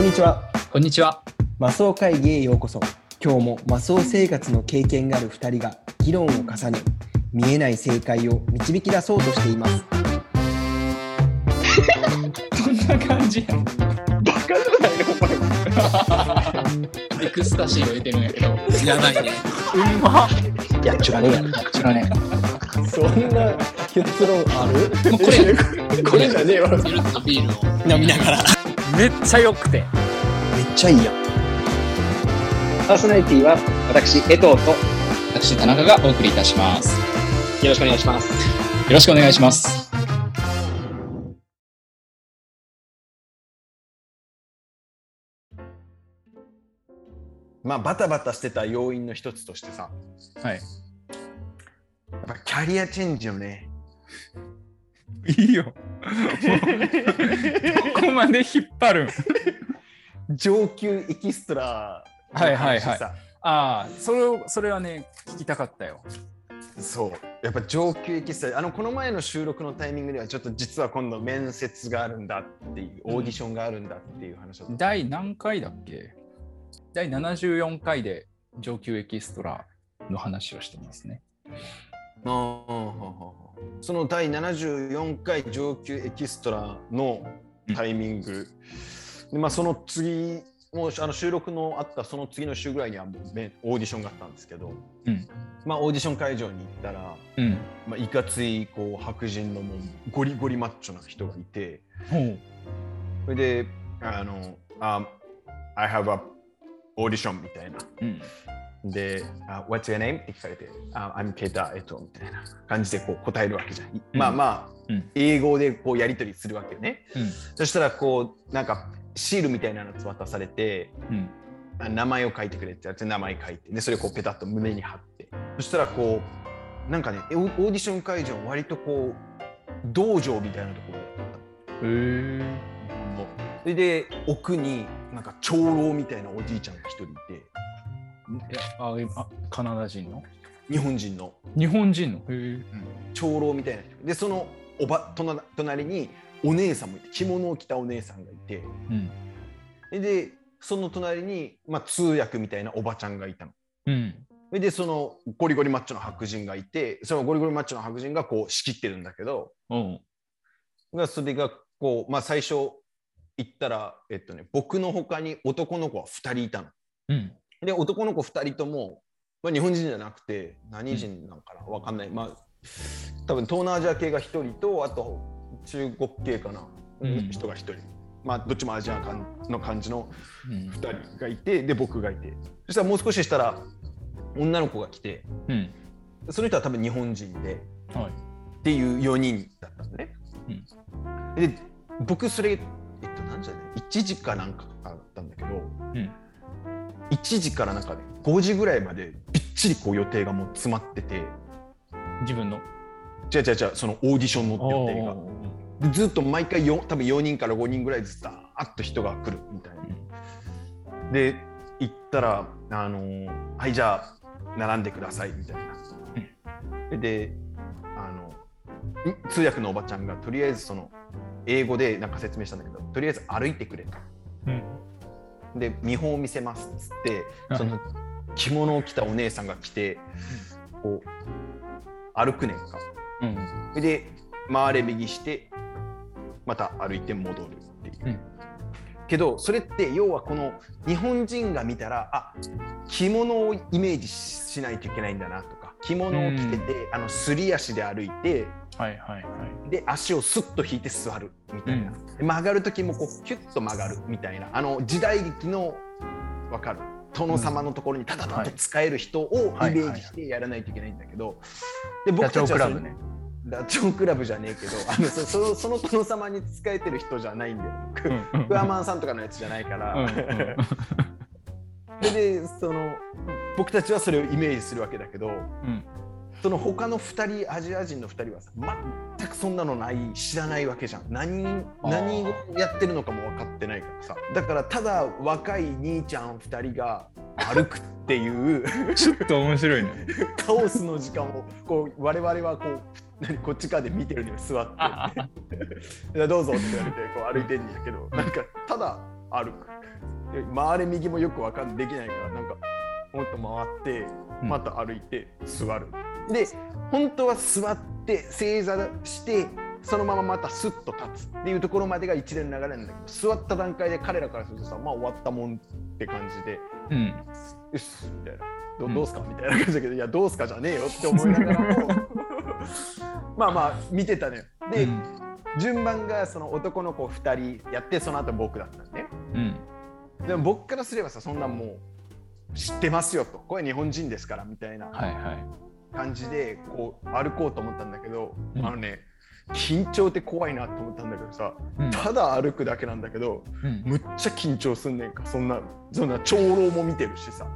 こんにちは。こんにちは。マスオ会議へようこそ。今日もマスオ生活の経験がある2人が議論を重ね、見えない正解を導き出そうとしています。こんな感じやん。バカじゃないのおエクスタシーを入れてるんやけど。やばいね。うんま。いや、ちゅらねえやろ。知らねそんな結論ある？え。もうこれ、これじゃねえわ。ビールを。飲みながら。めっちゃ良くて。めっちゃいいやん。パーソナリティは私、江藤とよ私、田中がお送りいたします。ろしくお願いします。よろしくお願いします。まあバタバタしてた要因の一つとしてさはい。やっぱキャリアチェンジよねいいよ。どこまで引っ張る。ん上級エキストラのはいはいはい。話さ。ああ、それを、それはね、聞きたかったよ。そう。やっぱ上級エキストラ。あのこの前の収録のタイミングではちょっと実は今度面接があるんだっていうオーディションがあるんだっていう話だった、第何回だっけ？第74回で上級エキストラの話をしてますね。うんうんうんうんその第74回上級エキストラのタイミング、でまあ、その次もうあの収録のあったその次の週ぐらいにはもうめオーディションがあったんですけど、うんまあ、オーディション会場に行ったら、うん。まあ、いかついこう白人のもうゴリゴリマッチョな人がいて。それであの「um, I have a audition」みたいな。うん。で、あ What's your name? って聞かれて、あ I'm Peter えっとみたいな感じでこう答えるわけじゃん。まあまあ、うん英語でこうやり取りするわけよね。うん。そしたらこうなんかシールみたいなの渡されて、名前を書いてくれってやって名前書いて、でそれをこうペタッと胸に貼って、そしたらこうなんかねオオーディション会場割とこう道場みたいなところだったの。へえ。それで奥になんか長老みたいなおじいちゃんが一人いて、えああカナダ人の？日本人の。日本人の？へえ。長老みたいな人でそのおば隣隣にお姉さんもいて着物を着たお姉さんがいてうん。でその隣に、まあ、通訳みたいなおばちゃんがいたの。うん。でそのゴリゴリマッチョの白人がいてそのゴリゴリマッチョの白人がこう仕切ってるんだけどうん。がそれがこう、まあ、最初行ったら、えっとね、僕の他に男の子は2人いたの。うん。で男の子2人とも、まあ、日本人じゃなくて何人なんかなわかんない、まあ多分東南アジア系が1人とあと中国系かな、うん。人が1人。まあどっちもアジア感の感じのうん。2人がいてで僕がいて。そしたらもう少ししたら女の子が来てうん。その人は多分日本人ではい。っていう4人だったのね、で僕それえっと何時だね1時かなんかだったんだけど、うん1時からなんかね5時ぐらいまでびっちりこう予定がもう詰まってて。自分の？違う違う違うそのオーディションの予定が。ずっと毎回よ多分4人から5人ぐらいずつダーッと人が来るみたいな、で行ったらあのーはいじゃあ並んでくださいみたいな、であのん？通訳のおばちゃんがとりあえずその英語でなんか説明したんだけどとりあえず歩いてくれと。うん。で見本を見せますっつってはい。その着物を着たお姉さんが来てこう歩くねんか。うん。で回れ右してまた歩いて戻るっていう、うん。けどそれって要はこの日本人が見たらあ着物をイメージしないといけないんだなとか着物を着てて、あのすり足で歩いてはいはいはい。で足をスッと引いて座るみたいな、で曲がる時もこうキュッと曲がるみたいな。あの時代劇のわかる？殿様のところにタタタと使える人をイメージしてやらないといけないんだけど、でダチョウたちはそれクラブね。ダチョウ倶楽部じゃねえけどあの そそのその殿様に仕えてる人じゃないんだよ。うんクワマンさんとかのやつじゃないから、うんうん。ででその僕たちはそれをイメージするわけだけどうんその他の2人アジア人の2人はさ全くそんなのない知らないわけじゃん。何何をやってるのかも分かってないからさ。だからただ若い兄ちゃん2人が歩くっていう ちょっと面白いね。カオスの時間をこう我々はこう何こっち側で見てるのに座って「いやどうぞ」って言われてこう歩いてんやけどなんかただ歩く。で回れ右もよくわかんできないからなんかもっと回ってうん。また歩いて座る、で本当は座って正座してそのまままたスッと立つっていうところまでが一連の流れなんだけど座った段階で彼らからするとさまあ終わったもんって感じで。うん。よしみたいな。どうんどうすかみたいな感じだけど、いやどうすかじゃねえよって思いながらも。まあまあ見てたのよ。で、うん。順番がその男の子2人やってその後僕だったんね。うん。でも僕からすればさそんなんもう知ってますよと。これ日本人ですからみたいな。はいはい。感じでこう歩こうと思ったんだけど、うん。あのね緊張って怖いなと思ったんだけどさうん。ただ歩くだけなんだけどうん。むっちゃ緊張すんねんかそんなそんな長老も見てるしさ。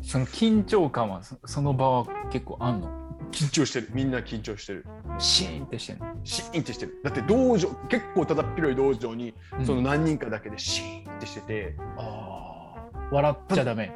その緊張感はそその場は結構あんの？緊張してる。みんな緊張してる。シーンってしてんの、シーンってしてる。だって道場結構ただっ広い道場にうん。その何人かだけでシーンってしてて、ああ笑っちゃダメ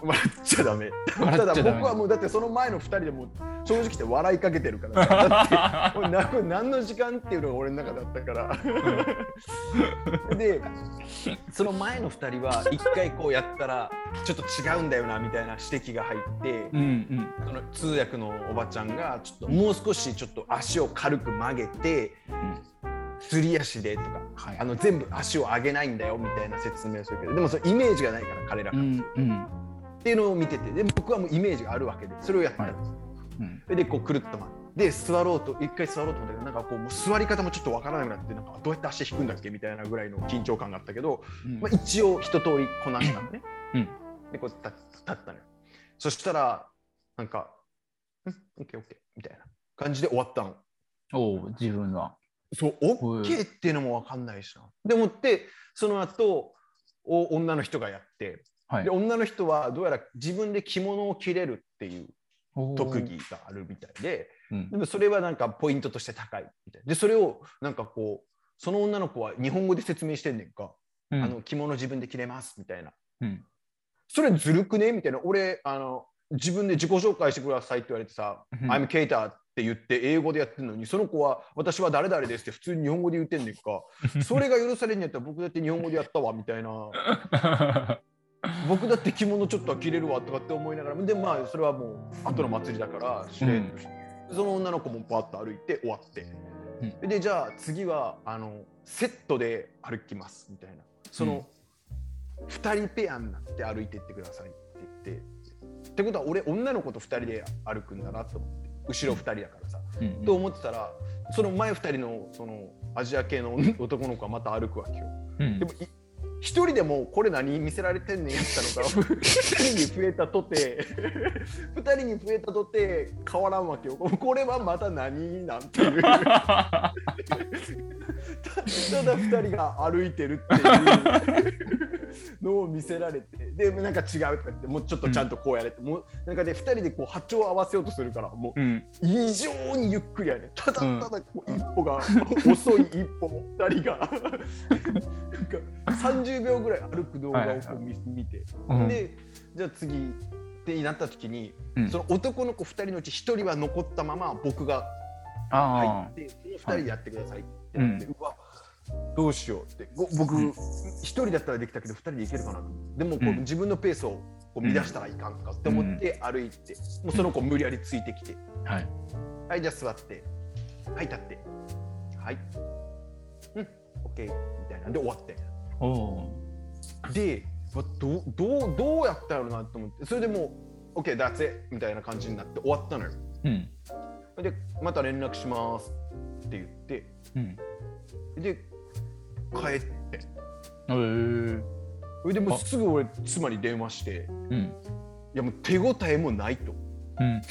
笑っちゃダメ。笑ただ僕はもうだってその前の2人でもう正直言って笑いかけてるから。さ だって何の時間っていうのが俺の中だったから。でその前の2人は一回こうやったらちょっと違うんだよなみたいな指摘が入ってうんうん。その通訳のおばちゃんがちょっともう少しちょっと足を軽く曲げてすり足でとかはい。あの全部足を上げないんだよみたいな説明をするけどでもそのイメージがないから彼らが、っうんうんていうのを見ててで僕はもうイメージがあるわけでそれをやったんです、うん。でこうくるっと回ってで座ろうと一回座ろうと思ったけどなんかこうもう座り方もちょっっとわからなくなってなんかどうやって足引くんだっけみたいなぐらいの緊張感があったけど、うん。まあ、一応一通りこなしたのね、うん。でこう立立ったのよ。そしたらなんか「うん？オッケーオッケー」みたいな感じで終わったの。おう自分は。そう、オッケーっていうのもわかんないしな。でもって、その後、お女の人がやって、はいで、女の人はどうやら自分で着物を着れるっていう特技があるみたいで、うんでもそれはなんかポイントとして高いみたいで、それをなんかこう、その女の子は日本語で説明してんねんか、うんあの着物自分で着れますみたいな。うんそれずるくねみたいな。俺、あの、自分で自己紹介してくださいって言われてさ、うん I'm Keita って言って英語でやってるのに、その子は私は誰々ですって普通に日本語で言ってんねんか。それが許されんやったら僕だって日本語でやったわみたいな。僕だって着物ちょっとは着れるわとかって思いながら、でもまあそれはもう後の祭りだから、しれっとしてその女の子もパッと歩いて終わって。で、じゃあ次はあのセットで歩きますみたいな。その、2人ペアになって歩いていってくださいって言って。ってことは俺女の子と2人で歩くんだなと思って後ろ2人だからさ、うんと思ってたらその前2人のそのアジア系の男の子はまた歩くわけよ。うんでもい一人でもこれ何見せられてんねんやったのが二人に増えたとて。二人に増えたとて変わらんわけよ。これはまた何なんていう。た ただ二人が歩いてるっていうのを見せられてでなんか違うとか言ってもうちょっとちゃんとこうやれて、もうなんかで二人でこう波長を合わせようとするからもううん異常にゆっくりやね。ただただこう一歩が、遅い一歩を二人が。なんか30秒ぐらい歩く動画をこう見,、見て、うん。でじゃあ次ってなった時に、うん。その男の子2人のうち1人は残ったまま僕が入あって、その2人でやってくださいってなって、うわどうしようってご僕、うん1人だったらできたけど2人でいけるかなとでもこう、うん自分のペースをこう乱したらいかんかって思って歩いて、もうその子無理やりついてきて。あはいはい、じゃあ座って。はい、立って。はい。うん、オッケー。みたいなんで終わって。で、わどうどうどうやったやろなと思って、それでもう、オッケー、that's it みたいな感じになって終わったのよ。うんで、また連絡しますって言って、うんで、帰って。え。ーそれでもすぐ俺、妻に電話して、うん。いやもう手応えもないと。うん。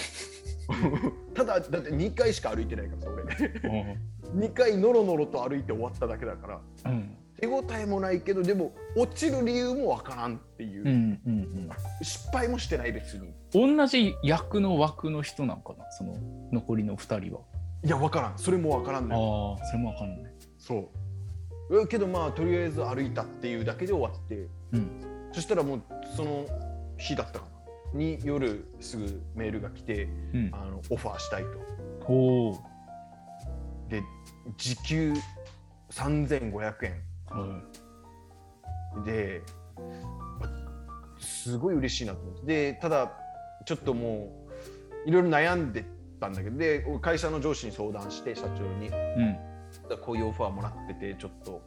ただ、だって2回しか歩いてないからさ、俺。お2回ノロノロと歩いて終わっただけだから。ーうん。手応えもないけどでも落ちる理由もわからんっていう、うんうん失敗もしてない別に。うん同じ役の枠の人なんかな？その残りの2人は。いやわからん。それもわからんねああそれもわかんない。そう。えけどまあとりあえず歩いたっていうだけで終わって。うん。そしたらもうその日だったかな。に夜すぐメールが来てうん。あのオファーしたいと。で時給3500円。はですごい嬉しいなと思って。でただちょっともういろいろ悩んでたんだけど。で会社の上司に相談して社長に。うん。こういうオファーもらっててちょっと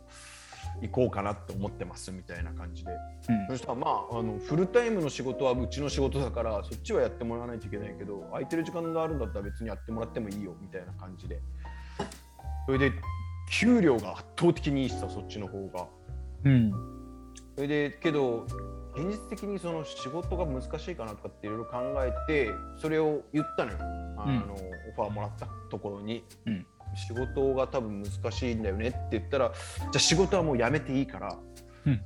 行こうかなと思ってますみたいな感じで。うん。そしたらまああのフルタイムの仕事はうちの仕事だからそっちはやってもらわないといけないけど空いてる時間があるんだったら別にやってもらってもいいよみたいな感じで。それで給料が圧倒的にいいしさそっちの方が。うん。それでけど現実的にその仕事が難しいかなとかっていろいろ考えてそれを言ったのよ。あの、うん。オファーもらったところに、うん仕事が多分難しいんだよねって言ったらじゃあ仕事はもうやめていいから、うん。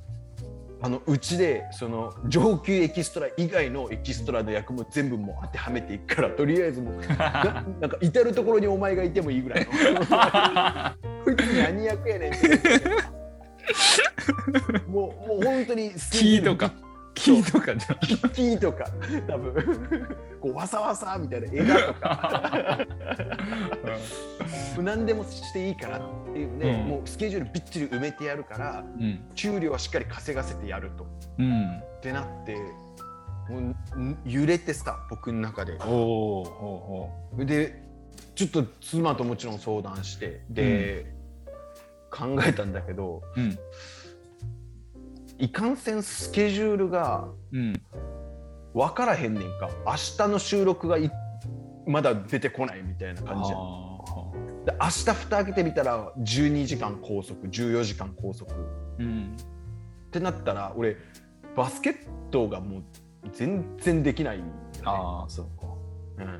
あのうちでその上級エキストラ以外のエキストラの役も全部もう当てはめていくからとりあえずもう ななんか至る所にお前がいてもいいぐらいの。こいつ何役やねんって。もうもう本当にキーとか。キーとかじゃん。キーとか多分こうわさわさみたいな枝とか何でもしていいからっていうね、うんもうスケジュールびっちり埋めてやるからうん。給料はしっかり稼がせてやるとうん。ってなってもうん揺れてさ僕の中でおお。ほでちょっと妻ともちろん相談してで、考えたんだけどう。うん。いかんせんスケジュールがうん。分からへんねんか。明日の収録がいまだ出てこないみたいな感じで明日蓋開けてみたら12時間拘束14時間拘束。っーうん。てなったら俺バスケットがもう全然できないよね、ああ、そうか。うん、っ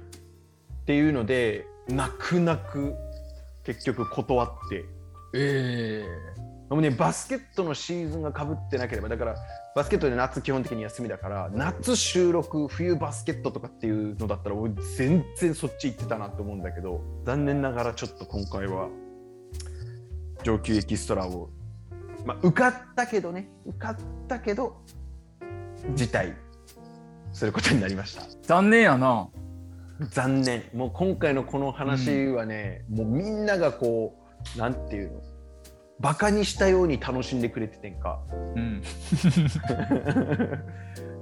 ていうので泣く泣く結局断って。ええでもねバスケットのシーズンがかぶってなければだからバスケットで夏基本的に休みだから夏収録冬バスケットとかっていうのだったら俺全然そっち行ってたなと思うんだけど残念ながらちょっと今回は上級エキストラを、まあ、受かったけどね受かったけど辞退することになりました。残念やな。残念。もう今回のこの話はね、もうみんながこうなんていうの？バカにしたように楽しんでくれててんか。うん。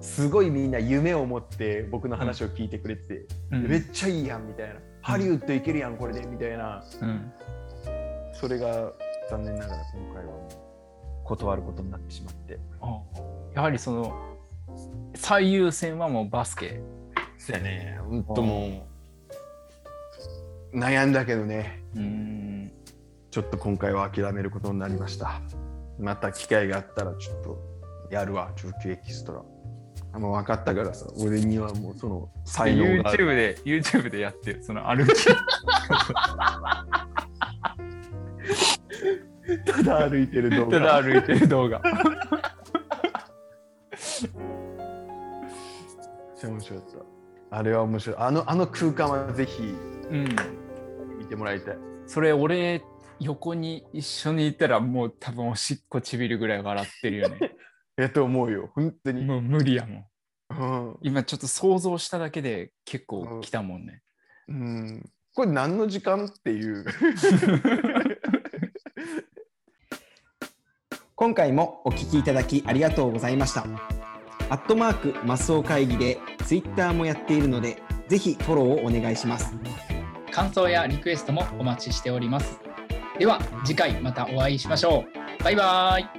すごいみんな夢を持って僕の話を聞いてくれてて、めっちゃいいやんみたいな、ハリウッド行けるやんこれでみたいな。うん。それが残念ながら今回はもう断ることになってしまって。あやはりその最優先はもうバスケ。そうやね。ほんともう悩んだけどね。うん。ちょっと今回は諦めることになりました。また機会があったらちょっとやるわ、上級エキストラ。あもう分かったからさ、俺にはもうその才能がある。YouTube で YouTube でやってるその歩き。ただ歩いてる動た画。だ歩いてる動画。めっちゃ面白かった。あれは面白い。あのあの空間はぜひうん。見てもらいたい。それ俺横に一緒にいたらもう多分おしっこちびるぐらい笑ってるよね。やと思うよ、本当に。もう無理やもん。うん今ちょっと想像しただけで結構来たもんね。うん、これ何の時間っていう。今回もお聞きいただきありがとうございました。アットマークマスオ会議でツイッターもやっているので、ぜひフォローをお願いします。感想やリクエストもお待ちしております。では次回またお会いしましょう。バイバイ。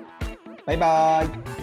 バイバーイ。